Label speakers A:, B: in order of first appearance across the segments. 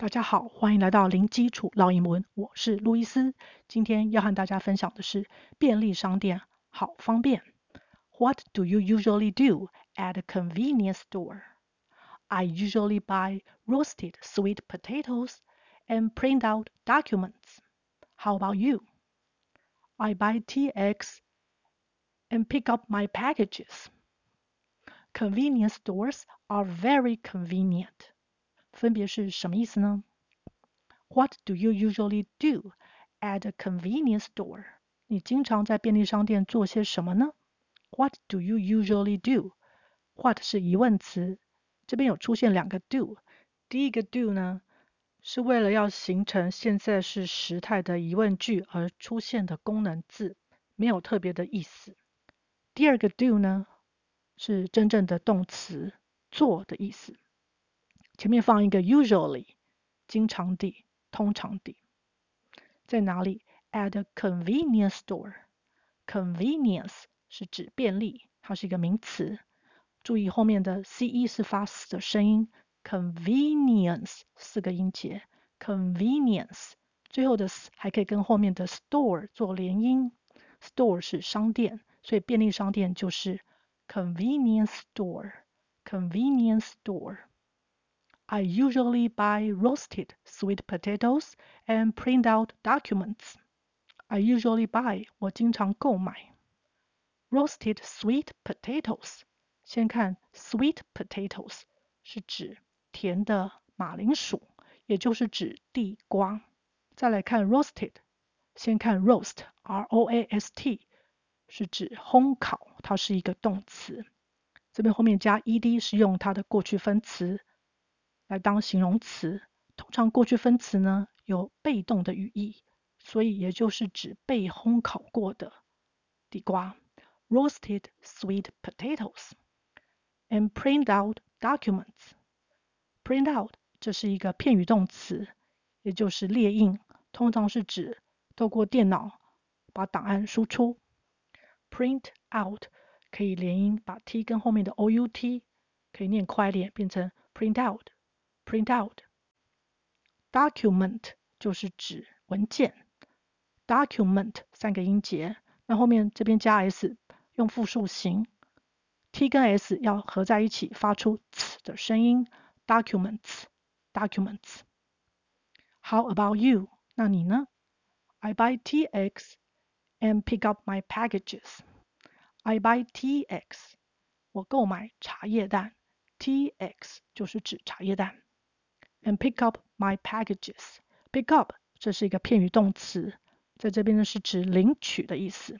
A: 大家好，欢迎来到零基础绕英文，我是路易斯。今天要和大家分享的是便利商店好方便。What do you usually do at a convenience store? I usually buy roasted sweet potatoes and print out documents. How about you? I buy tea eggs and pick up my packages. Convenience stores are very convenient. 分别是什么意思呢？What do you usually do at a convenience store？你经常在便利商店做些什么呢？What do you usually do？What 是疑问词，这边有出现两个 do。第一个 do 呢，是为了要形成现在是时态的疑问句而出现的功能字，没有特别的意思。第二个 do 呢，是真正的动词做的意思。前面放一个 usually，经常地、通常地，在哪里？At a convenience store。Convenience 是指便利，它是一个名词。注意后面的 ce 是发 s 的声音，convenience 四个音节，convenience 最后的 s 还可以跟后面的 store 做连音。store 是商店，所以便利商店就是 convenience store。convenience store。I usually buy roasted sweet potatoes and print out documents. I usually buy 我经常购买 roasted sweet potatoes。先看 sweet potatoes 是指甜的马铃薯，也就是指地瓜。再来看 roasted，先看 roast r o a s t 是指烘烤，它是一个动词。这边后面加 ed 是用它的过去分词。 来当形容词，通常过去分词呢有被动的语义，所以也就是指被烘烤过的地瓜，roasted sweet potatoes。And print out documents。print out 这是一个片语动词，也就是列印，通常是指透过电脑把档案输出。print out 可以连音，把 t 跟后面的 out 可以念快一点，变成 print out。（print out）。document 就是指文件，document 三个音节，那后面这边加 s，用复数形，t 跟 s 要合在一起发出 ts 的声音，documents documents。How about you？那你呢？I buy tea eggs and pick up my packages. I buy tea eggs，我购买茶叶蛋，tea eggs 就是指茶叶蛋。And pick up my packages. Pick up 这是一个片语动词，在这边呢是指领取的意思。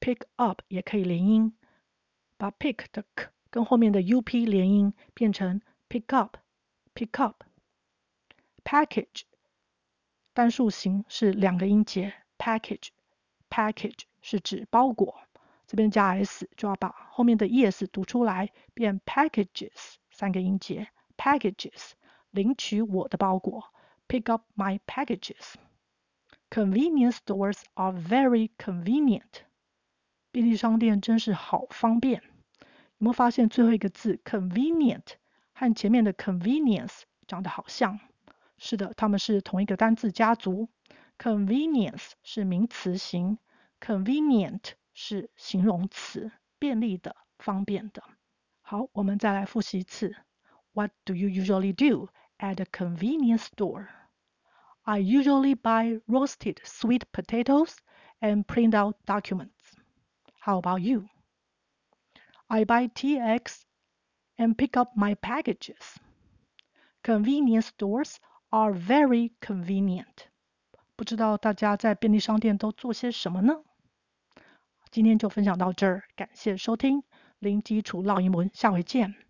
A: Pick up 也可以连音，把 pick 的 k 跟后面的 up 连音，变成 pick up。Pick up。Package 单数形是两个音节，package。Package 是指包裹，这边加 s 就要把后面的 es 读出来，变 packages 三个音节，packages。领取我的包裹，pick up my packages。Convenience stores are very convenient。便利商店真是好方便。有没有发现最后一个字 convenient 和前面的 convenience 长得好像？是的，它们是同一个单字家族。Convenience 是名词型，convenient 是形容词，便利的、方便的。好，我们再来复习一次。What do you usually do at a convenience store. I usually buy roasted sweet potatoes and print out documents. How about you? I buy tea eggs and pick up my packages. Convenience stores are very convenient. 不知道大家在便利商店都做些什么呢？今天就分享到这儿，感谢收听零基础绕英文，下回见。